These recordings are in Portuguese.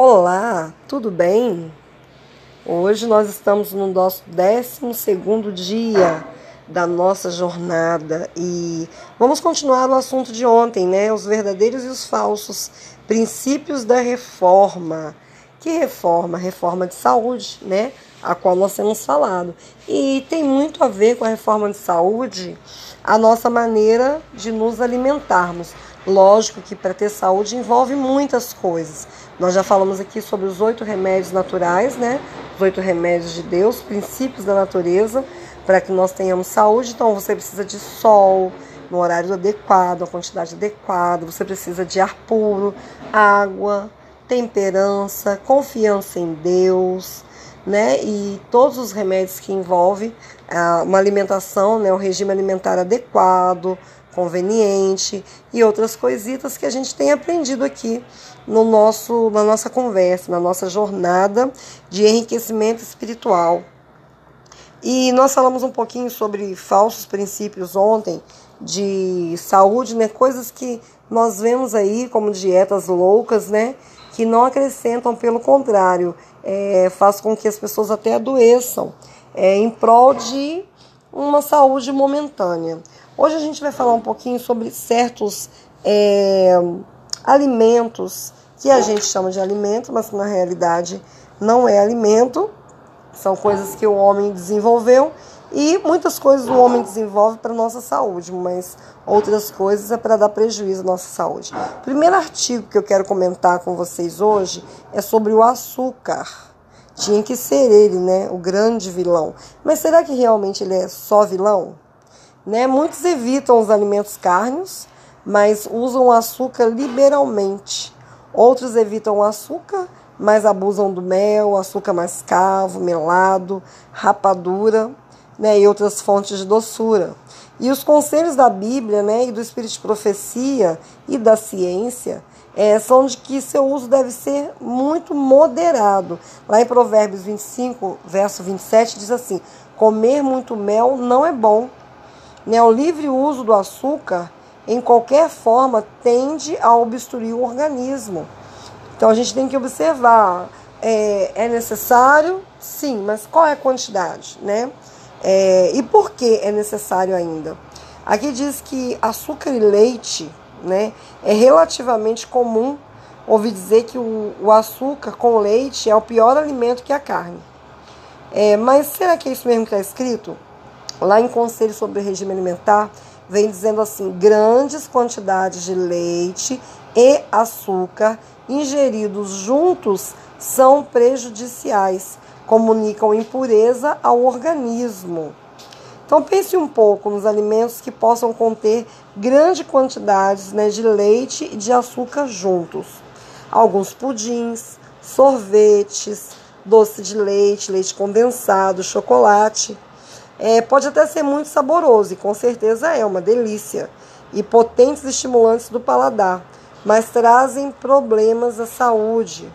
Olá, tudo bem? Hoje nós estamos no nosso 12 dia da nossa jornada e vamos continuar o assunto de ontem, né? Os verdadeiros e os falsos princípios da reforma. Que reforma? Reforma de saúde, né? A qual nós temos falado. E tem muito a ver com a reforma de saúde a nossa maneira de nos alimentarmos. Lógico que para ter saúde envolve muitas coisas. Nós já falamos aqui sobre os oito remédios naturais, né? Os oito remédios de Deus, princípios da natureza, para que nós tenhamos saúde. Então você precisa de sol no horário adequado, a quantidade adequada, você precisa de ar puro, água, temperança, confiança em Deus, né? E todos os remédios que envolvem ah, uma alimentação, né? um regime alimentar adequado, conveniente e outras coisitas que a gente tem aprendido aqui no nosso, na nossa conversa, na nossa jornada de enriquecimento espiritual. E nós falamos um pouquinho sobre falsos princípios ontem de saúde, né? Coisas que nós vemos aí como dietas loucas, né? Que não acrescentam, pelo contrário, é, faz com que as pessoas até adoeçam é, em prol de uma saúde momentânea. Hoje a gente vai falar um pouquinho sobre certos é, alimentos que a gente chama de alimento, mas que na realidade não é alimento, são coisas que o homem desenvolveu e muitas coisas o homem desenvolve para nossa saúde, mas outras coisas é para dar prejuízo à nossa saúde. O primeiro artigo que eu quero comentar com vocês hoje é sobre o açúcar. Tinha que ser ele, né, o grande vilão. Mas será que realmente ele é só vilão? Né? Muitos evitam os alimentos carnes, mas usam o açúcar liberalmente. Outros evitam o açúcar, mas abusam do mel, açúcar mascavo, melado, rapadura né? e outras fontes de doçura. E os conselhos da Bíblia né? e do Espírito de Profecia e da ciência é, são de que seu uso deve ser muito moderado. Lá em Provérbios 25, verso 27, diz assim: Comer muito mel não é bom, né? O livre uso do açúcar, em qualquer forma, tende a obstruir o organismo. Então a gente tem que observar: é, é necessário? Sim, mas qual é a quantidade, né? É, e por que é necessário ainda? Aqui diz que açúcar e leite né, é relativamente comum ouvir dizer que o, o açúcar com leite é o pior alimento que a carne. É, mas será que é isso mesmo que está escrito? lá em Conselho sobre o Regime Alimentar, vem dizendo assim: grandes quantidades de leite e açúcar ingeridos juntos são prejudiciais, comunicam impureza ao organismo. Então pense um pouco nos alimentos que possam conter grandes quantidades né, de leite e de açúcar juntos. Alguns pudins, sorvetes, doce de leite, leite condensado, chocolate. É, pode até ser muito saboroso, e com certeza é uma delícia, e potentes estimulantes do paladar, mas trazem problemas à saúde.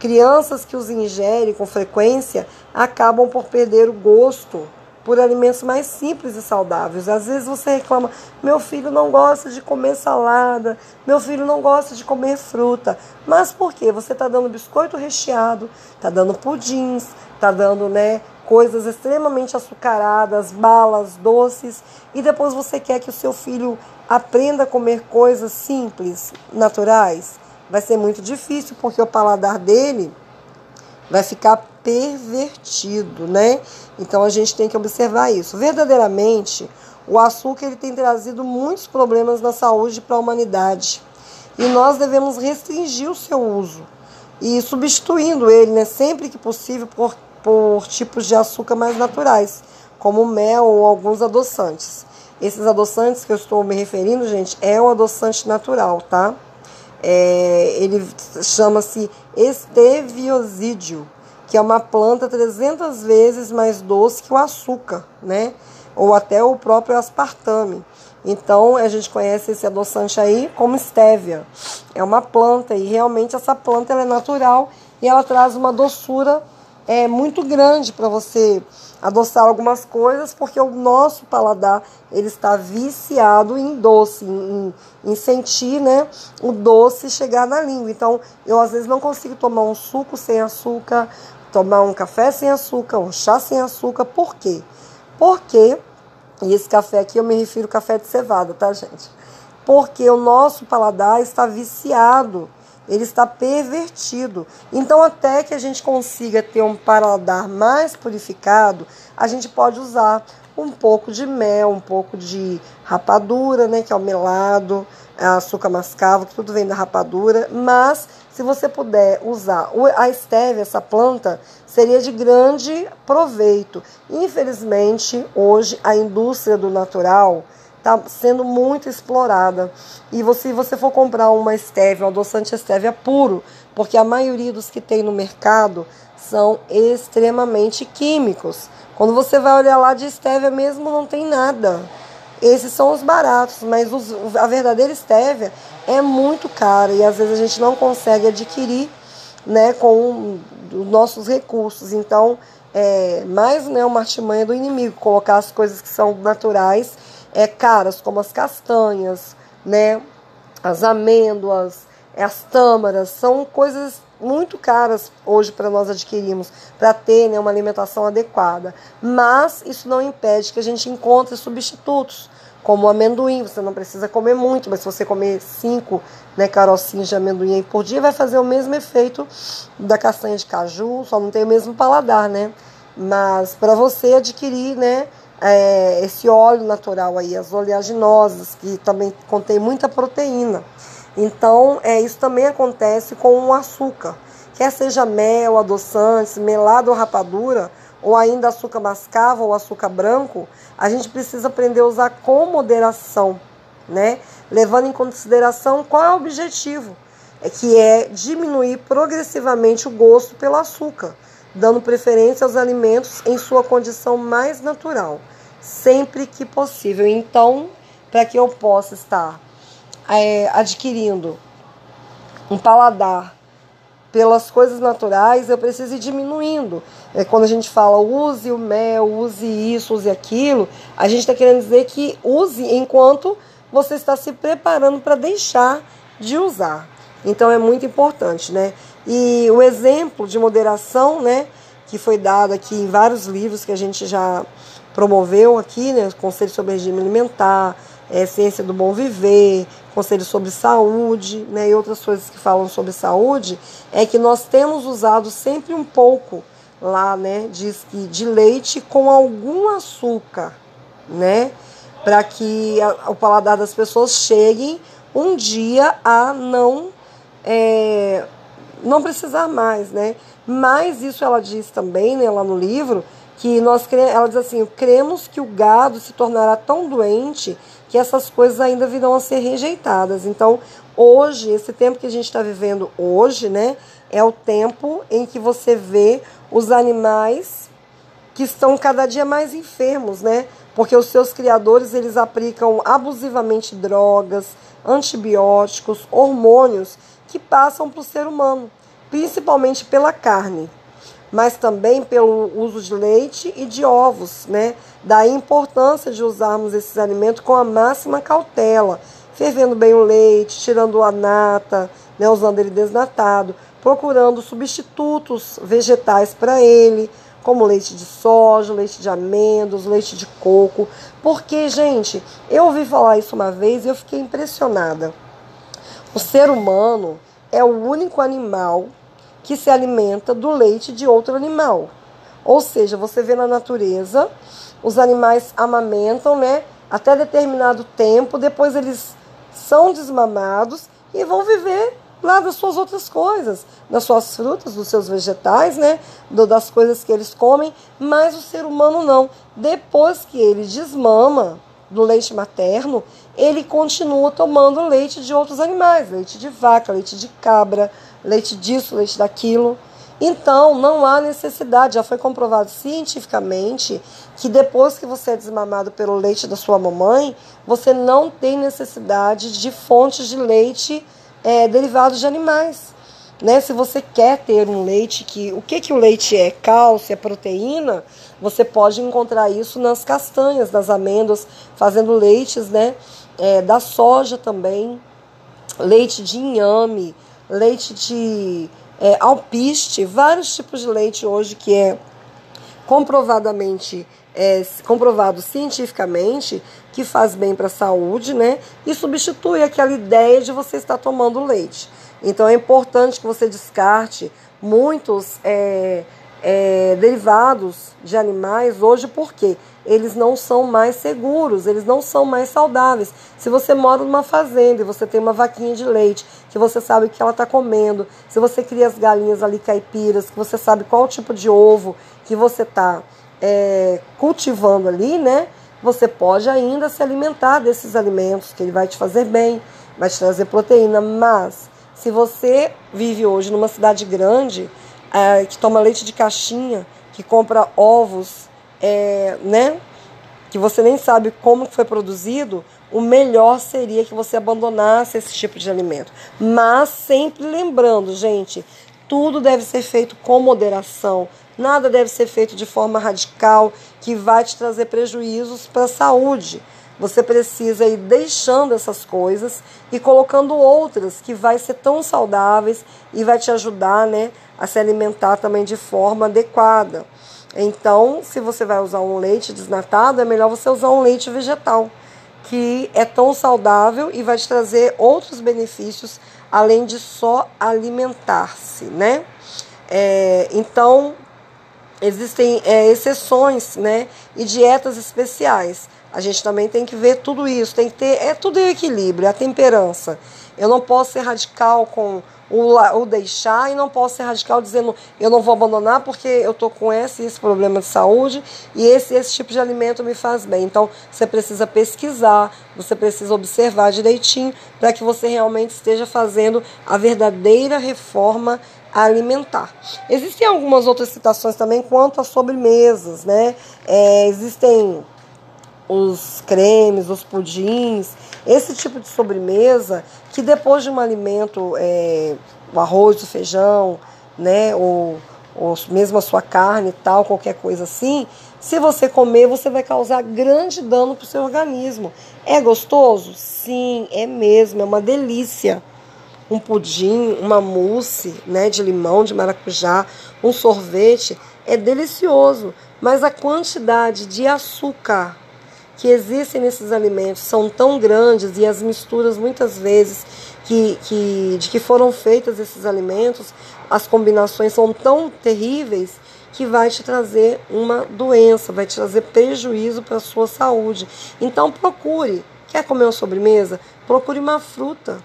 Crianças que os ingerem com frequência acabam por perder o gosto por alimentos mais simples e saudáveis. Às vezes você reclama: meu filho não gosta de comer salada, meu filho não gosta de comer fruta. Mas por quê? Você está dando biscoito recheado, está dando pudins, está dando né, coisas extremamente açucaradas, balas, doces, e depois você quer que o seu filho aprenda a comer coisas simples, naturais. Vai ser muito difícil porque o paladar dele vai ficar pervertido, né? Então a gente tem que observar isso. Verdadeiramente, o açúcar ele tem trazido muitos problemas na saúde para a humanidade. E nós devemos restringir o seu uso e substituindo ele, né, sempre que possível, por, por tipos de açúcar mais naturais, como mel ou alguns adoçantes. Esses adoçantes que eu estou me referindo, gente, é um adoçante natural, tá? É, ele chama-se esteviosídeo, que é uma planta 300 vezes mais doce que o açúcar, né? Ou até o próprio aspartame. Então a gente conhece esse adoçante aí como estévia. É uma planta e realmente essa planta é natural e ela traz uma doçura é muito grande para você adoçar algumas coisas, porque o nosso paladar ele está viciado em doce, em, em sentir né, o doce chegar na língua. Então, eu às vezes não consigo tomar um suco sem açúcar, tomar um café sem açúcar, um chá sem açúcar. Por quê? Porque, e esse café aqui eu me refiro ao café de cevada, tá, gente? Porque o nosso paladar está viciado ele está pervertido. Então, até que a gente consiga ter um paladar mais purificado, a gente pode usar um pouco de mel, um pouco de rapadura, né, que é o melado, açúcar mascavo, que tudo vem da rapadura, mas se você puder usar a estévia, essa planta, seria de grande proveito. Infelizmente, hoje a indústria do natural está sendo muito explorada. E você, se você for comprar uma estévia, um adoçante estévia puro, porque a maioria dos que tem no mercado são extremamente químicos. Quando você vai olhar lá de estévia mesmo, não tem nada. Esses são os baratos, mas os, a verdadeira estévia é muito cara e às vezes a gente não consegue adquirir né, com os nossos recursos. Então, é mais né, uma artimanha do inimigo, colocar as coisas que são naturais é, caras, como as castanhas, né, as amêndoas, as tâmaras, são coisas muito caras hoje para nós adquirirmos, para ter né, uma alimentação adequada. Mas isso não impede que a gente encontre substitutos, como o amendoim. Você não precisa comer muito, mas se você comer cinco né, carocinhos de amendoim por dia, vai fazer o mesmo efeito da castanha de caju, só não tem o mesmo paladar, né? Mas para você adquirir, né, é, esse óleo natural aí, as oleaginosas, que também contém muita proteína. Então, é, isso também acontece com o açúcar. Quer seja mel, adoçantes, melado ou rapadura, ou ainda açúcar mascavo ou açúcar branco, a gente precisa aprender a usar com moderação, né? Levando em consideração qual é o objetivo, é que é diminuir progressivamente o gosto pelo açúcar, dando preferência aos alimentos em sua condição mais natural sempre que possível. Então, para que eu possa estar é, adquirindo um paladar pelas coisas naturais, eu preciso ir diminuindo. É, quando a gente fala use o mel, use isso, use aquilo, a gente está querendo dizer que use enquanto você está se preparando para deixar de usar. Então é muito importante, né? E o exemplo de moderação, né, que foi dado aqui em vários livros que a gente já promoveu aqui, né, Conselho sobre Regime Alimentar, é, Ciência do Bom Viver, Conselho sobre Saúde, né, e outras coisas que falam sobre saúde, é que nós temos usado sempre um pouco lá, né, diz que de leite com algum açúcar, né, para que a, o paladar das pessoas chegue um dia a não é, não precisar mais, né? Mas isso ela diz também, né, lá no livro, que nós ela diz assim, cremos que o gado se tornará tão doente que essas coisas ainda virão a ser rejeitadas. Então, hoje, esse tempo que a gente está vivendo hoje, né, é o tempo em que você vê os animais que estão cada dia mais enfermos, né? Porque os seus criadores eles aplicam abusivamente drogas, antibióticos, hormônios que passam para o ser humano, principalmente pela carne mas também pelo uso de leite e de ovos, né? Daí a importância de usarmos esses alimentos com a máxima cautela, fervendo bem o leite, tirando a nata, né? usando ele desnatado, procurando substitutos vegetais para ele, como leite de soja, leite de amêndoas, leite de coco. Porque, gente, eu ouvi falar isso uma vez e eu fiquei impressionada. O ser humano é o único animal que se alimenta do leite de outro animal. Ou seja, você vê na natureza, os animais amamentam, né, até determinado tempo, depois eles são desmamados e vão viver lá das suas outras coisas, das suas frutas, dos seus vegetais, né, das coisas que eles comem, mas o ser humano não. Depois que ele desmama do leite materno, ele continua tomando leite de outros animais, leite de vaca, leite de cabra, leite disso, leite daquilo. Então, não há necessidade, já foi comprovado cientificamente que depois que você é desmamado pelo leite da sua mamãe, você não tem necessidade de fontes de leite é, derivados de animais. né? Se você quer ter um leite que o que que o leite é? Cálcio, é proteína. Você pode encontrar isso nas castanhas, nas amêndoas, fazendo leites, né? É, da soja também, leite de inhame, leite de é, alpiste, vários tipos de leite hoje que é comprovadamente é, comprovado cientificamente que faz bem para a saúde, né? E substitui aquela ideia de você estar tomando leite. Então é importante que você descarte muitos é, é, derivados de animais hoje, porque eles não são mais seguros, eles não são mais saudáveis. Se você mora numa fazenda e você tem uma vaquinha de leite, que você sabe o que ela está comendo, se você cria as galinhas ali caipiras, que você sabe qual tipo de ovo que você está é, cultivando ali, né? Você pode ainda se alimentar desses alimentos, que ele vai te fazer bem, vai te trazer proteína, mas se você vive hoje numa cidade grande, é, que toma leite de caixinha, que compra ovos, é, né? Que você nem sabe como foi produzido, o melhor seria que você abandonasse esse tipo de alimento. Mas sempre lembrando, gente, tudo deve ser feito com moderação. Nada deve ser feito de forma radical que vai te trazer prejuízos para a saúde. Você precisa ir deixando essas coisas e colocando outras que vai ser tão saudáveis e vai te ajudar, né, a se alimentar também de forma adequada. Então, se você vai usar um leite desnatado, é melhor você usar um leite vegetal, que é tão saudável e vai te trazer outros benefícios além de só alimentar-se, né? É, então, existem é, exceções, né? E dietas especiais. A gente também tem que ver tudo isso, tem que ter, é tudo em equilíbrio, é a temperança. Eu não posso ser radical com o, o deixar e não posso ser radical dizendo eu não vou abandonar porque eu estou com esse esse problema de saúde e esse esse tipo de alimento me faz bem. Então você precisa pesquisar, você precisa observar direitinho para que você realmente esteja fazendo a verdadeira reforma alimentar. Existem algumas outras citações também quanto a sobremesas, né? É, existem os cremes, os pudins, esse tipo de sobremesa que depois de um alimento, é, o arroz, o feijão, né, ou, ou mesmo a sua carne e tal, qualquer coisa assim, se você comer, você vai causar grande dano para o seu organismo. É gostoso? Sim, é mesmo, é uma delícia. Um pudim, uma mousse né, de limão, de maracujá, um sorvete, é delicioso. Mas a quantidade de açúcar que existem nesses alimentos são tão grandes e as misturas muitas vezes que, que, de que foram feitas esses alimentos, as combinações são tão terríveis que vai te trazer uma doença, vai te trazer prejuízo para a sua saúde. Então procure, quer comer uma sobremesa? Procure uma fruta,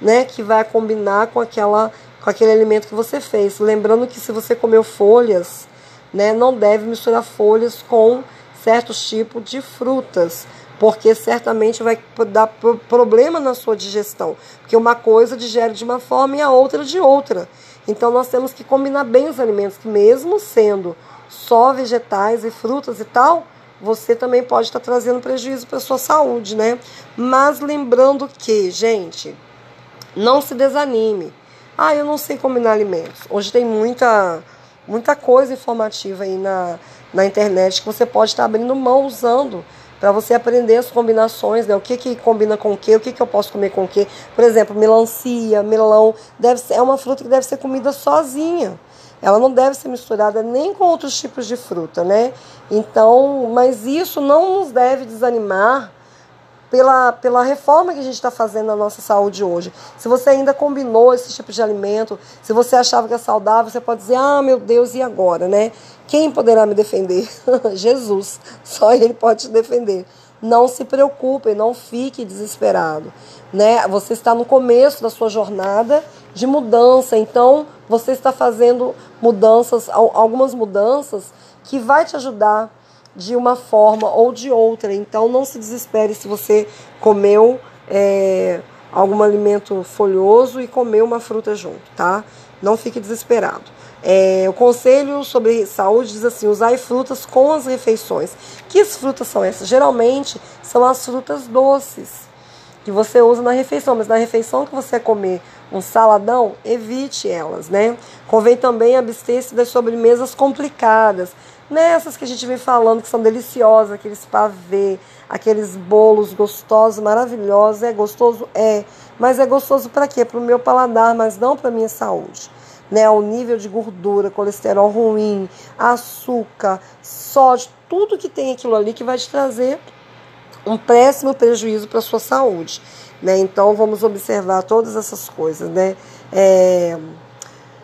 né, que vai combinar com aquela com aquele alimento que você fez. Lembrando que se você comeu folhas, né, não deve misturar folhas com certos tipos de frutas, porque certamente vai dar problema na sua digestão, porque uma coisa digere de uma forma e a outra de outra. Então nós temos que combinar bem os alimentos, que mesmo sendo só vegetais e frutas e tal, você também pode estar trazendo prejuízo para a sua saúde, né? Mas lembrando que, gente, não se desanime. Ah, eu não sei combinar alimentos. Hoje tem muita muita coisa informativa aí na, na internet que você pode estar abrindo mão usando para você aprender as combinações, né? O que que combina com o que, o que que eu posso comer com o que. Por exemplo, melancia, melão, deve ser, é uma fruta que deve ser comida sozinha. Ela não deve ser misturada nem com outros tipos de fruta, né? Então, mas isso não nos deve desanimar pela, pela reforma que a gente está fazendo na nossa saúde hoje. Se você ainda combinou esse tipo de alimento, se você achava que é saudável, você pode dizer: ah, meu Deus, e agora, né? Quem poderá me defender? Jesus. Só Ele pode te defender. Não se preocupe, não fique desesperado. Né? Você está no começo da sua jornada de mudança, então você está fazendo mudanças, algumas mudanças que vai te ajudar de uma forma ou de outra. Então não se desespere se você comeu é, algum alimento folhoso e comeu uma fruta junto, tá? Não fique desesperado. É, o conselho sobre saúde diz assim: usar frutas com as refeições. Que frutas são essas? Geralmente são as frutas doces que você usa na refeição, mas na refeição que você comer um saladão, evite elas, né? Convém também abster-se das sobremesas complicadas, nessas que a gente vem falando que são deliciosas, aqueles pavê, aqueles bolos gostosos, maravilhosos. É gostoso? É. Mas é gostoso para quê? Para o meu paladar, mas não para minha saúde. Né? O nível de gordura, colesterol ruim, açúcar, sódio, tudo que tem aquilo ali que vai te trazer um péssimo prejuízo para a sua saúde. Né? Então vamos observar todas essas coisas. Né? É...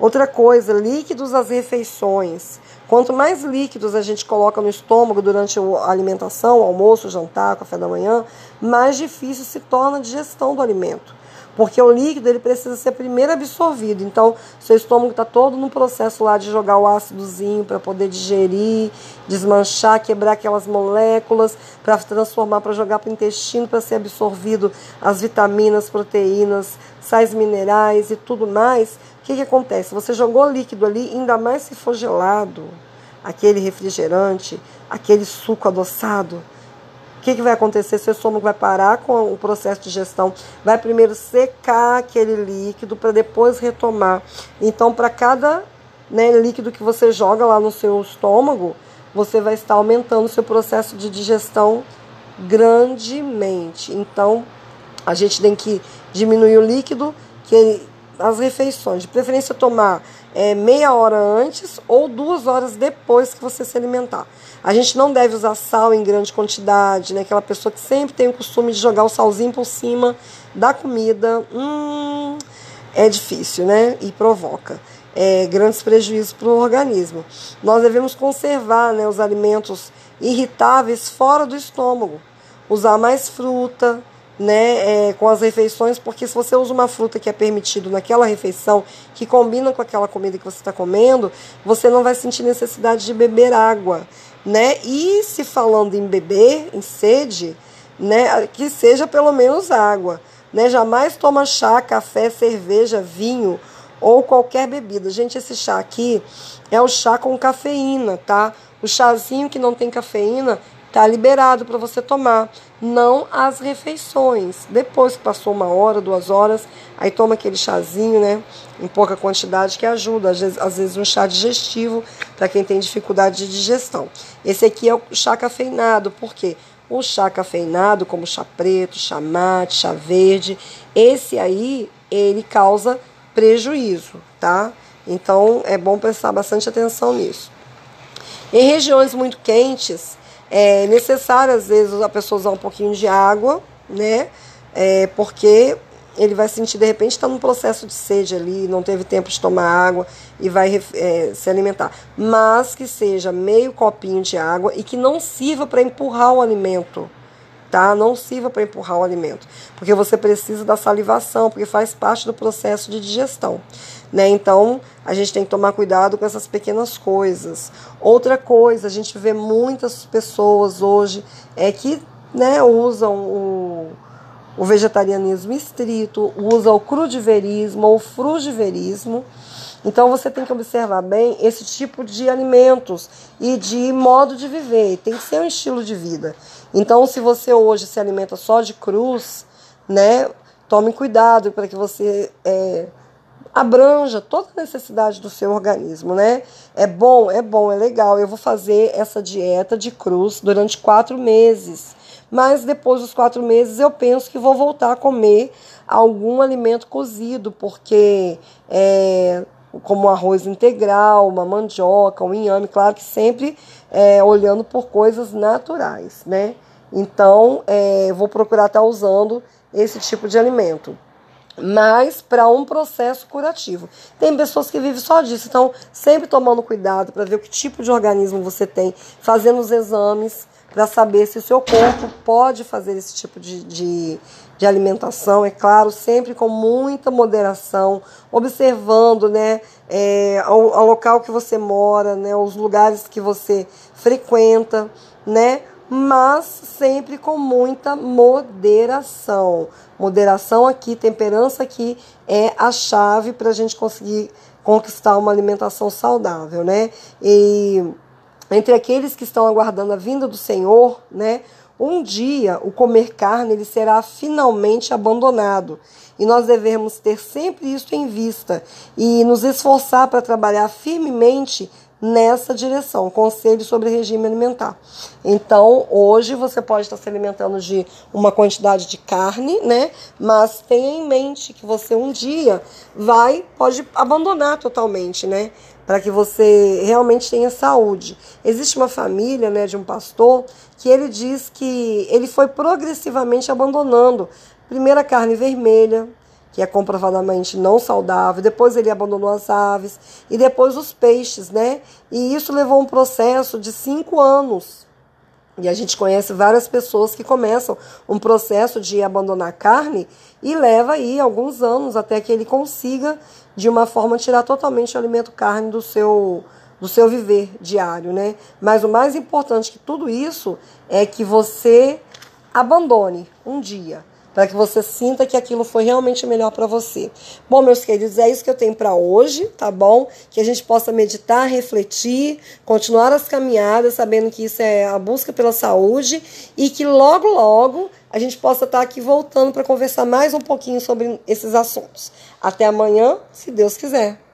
Outra coisa, líquidos às refeições. Quanto mais líquidos a gente coloca no estômago durante a alimentação, almoço, jantar, café da manhã, mais difícil se torna a digestão do alimento. Porque o líquido ele precisa ser primeiro absorvido. Então, seu estômago está todo no processo lá de jogar o ácidozinho para poder digerir, desmanchar, quebrar aquelas moléculas, para transformar, para jogar para o intestino, para ser absorvido as vitaminas, proteínas, sais minerais e tudo mais que, que acontece? Você jogou líquido ali, ainda mais se for gelado, aquele refrigerante, aquele suco adoçado. O que, que vai acontecer? Seu estômago vai parar com o processo de digestão, vai primeiro secar aquele líquido para depois retomar. Então, para cada né, líquido que você joga lá no seu estômago, você vai estar aumentando o seu processo de digestão grandemente. Então, a gente tem que diminuir o líquido, que as refeições. De preferência tomar é, meia hora antes ou duas horas depois que você se alimentar. A gente não deve usar sal em grande quantidade, né? Aquela pessoa que sempre tem o costume de jogar o salzinho por cima da comida. Hum, é difícil, né? E provoca. É, grandes prejuízos para o organismo. Nós devemos conservar né, os alimentos irritáveis fora do estômago. Usar mais fruta, né, é, com as refeições, porque se você usa uma fruta que é permitido naquela refeição, que combina com aquela comida que você está comendo, você não vai sentir necessidade de beber água, né? E se falando em beber, em sede, né, que seja pelo menos água, né? Jamais toma chá, café, cerveja, vinho ou qualquer bebida. Gente, esse chá aqui é o chá com cafeína, tá? O chazinho que não tem cafeína Tá liberado para você tomar, não as refeições. Depois que passou uma hora, duas horas, aí toma aquele chazinho, né, em pouca quantidade que ajuda, às vezes, às vezes um chá digestivo para quem tem dificuldade de digestão. Esse aqui é o chá cafeinado, por quê? O chá cafeinado, como chá preto, chá mate, chá verde, esse aí ele causa prejuízo, tá? Então é bom prestar bastante atenção nisso. Em regiões muito quentes, é necessário, às vezes, a pessoa usar um pouquinho de água, né? É, porque ele vai sentir, de repente, está num processo de sede ali, não teve tempo de tomar água e vai é, se alimentar. Mas que seja meio copinho de água e que não sirva para empurrar o alimento tá? Não sirva para empurrar o alimento, porque você precisa da salivação, porque faz parte do processo de digestão, né? Então, a gente tem que tomar cuidado com essas pequenas coisas. Outra coisa, a gente vê muitas pessoas hoje é que, né, usam o o vegetarianismo estrito, usa o crudiverismo ou frugiverismo. Então você tem que observar bem esse tipo de alimentos e de modo de viver. Tem que ser um estilo de vida. Então, se você hoje se alimenta só de cruz, né, tome cuidado para que você é, abranja toda a necessidade do seu organismo, né? É bom, é bom, é legal. Eu vou fazer essa dieta de cruz durante quatro meses. Mas depois dos quatro meses eu penso que vou voltar a comer algum alimento cozido, porque é, como arroz integral, uma mandioca, um inhame, claro que sempre é, olhando por coisas naturais, né? Então, é, vou procurar estar usando esse tipo de alimento. Mas para um processo curativo. Tem pessoas que vivem só disso, então sempre tomando cuidado para ver que tipo de organismo você tem, fazendo os exames para saber se o seu corpo pode fazer esse tipo de, de, de, alimentação, é claro, sempre com muita moderação, observando né, é, local que você mora, né, os lugares que você frequenta, né, mas sempre com muita moderação. Moderação aqui, temperança aqui é a chave para a gente conseguir conquistar uma alimentação saudável, né? E entre aqueles que estão aguardando a vinda do Senhor, né? Um dia o comer carne ele será finalmente abandonado. E nós devemos ter sempre isso em vista e nos esforçar para trabalhar firmemente nessa direção, conselho sobre regime alimentar. Então, hoje você pode estar se alimentando de uma quantidade de carne, né? Mas tenha em mente que você um dia vai pode abandonar totalmente, né? Para que você realmente tenha saúde. Existe uma família, né, de um pastor que ele diz que ele foi progressivamente abandonando primeiro a carne vermelha, que é comprovadamente não saudável. Depois ele abandonou as aves e depois os peixes, né? E isso levou um processo de cinco anos. E a gente conhece várias pessoas que começam um processo de abandonar carne e leva aí alguns anos até que ele consiga, de uma forma, tirar totalmente o alimento carne do seu, do seu viver diário, né? Mas o mais importante que tudo isso é que você abandone um dia para que você sinta que aquilo foi realmente melhor para você. Bom, meus queridos, é isso que eu tenho para hoje, tá bom? Que a gente possa meditar, refletir, continuar as caminhadas, sabendo que isso é a busca pela saúde e que logo, logo a gente possa estar tá aqui voltando para conversar mais um pouquinho sobre esses assuntos. Até amanhã, se Deus quiser.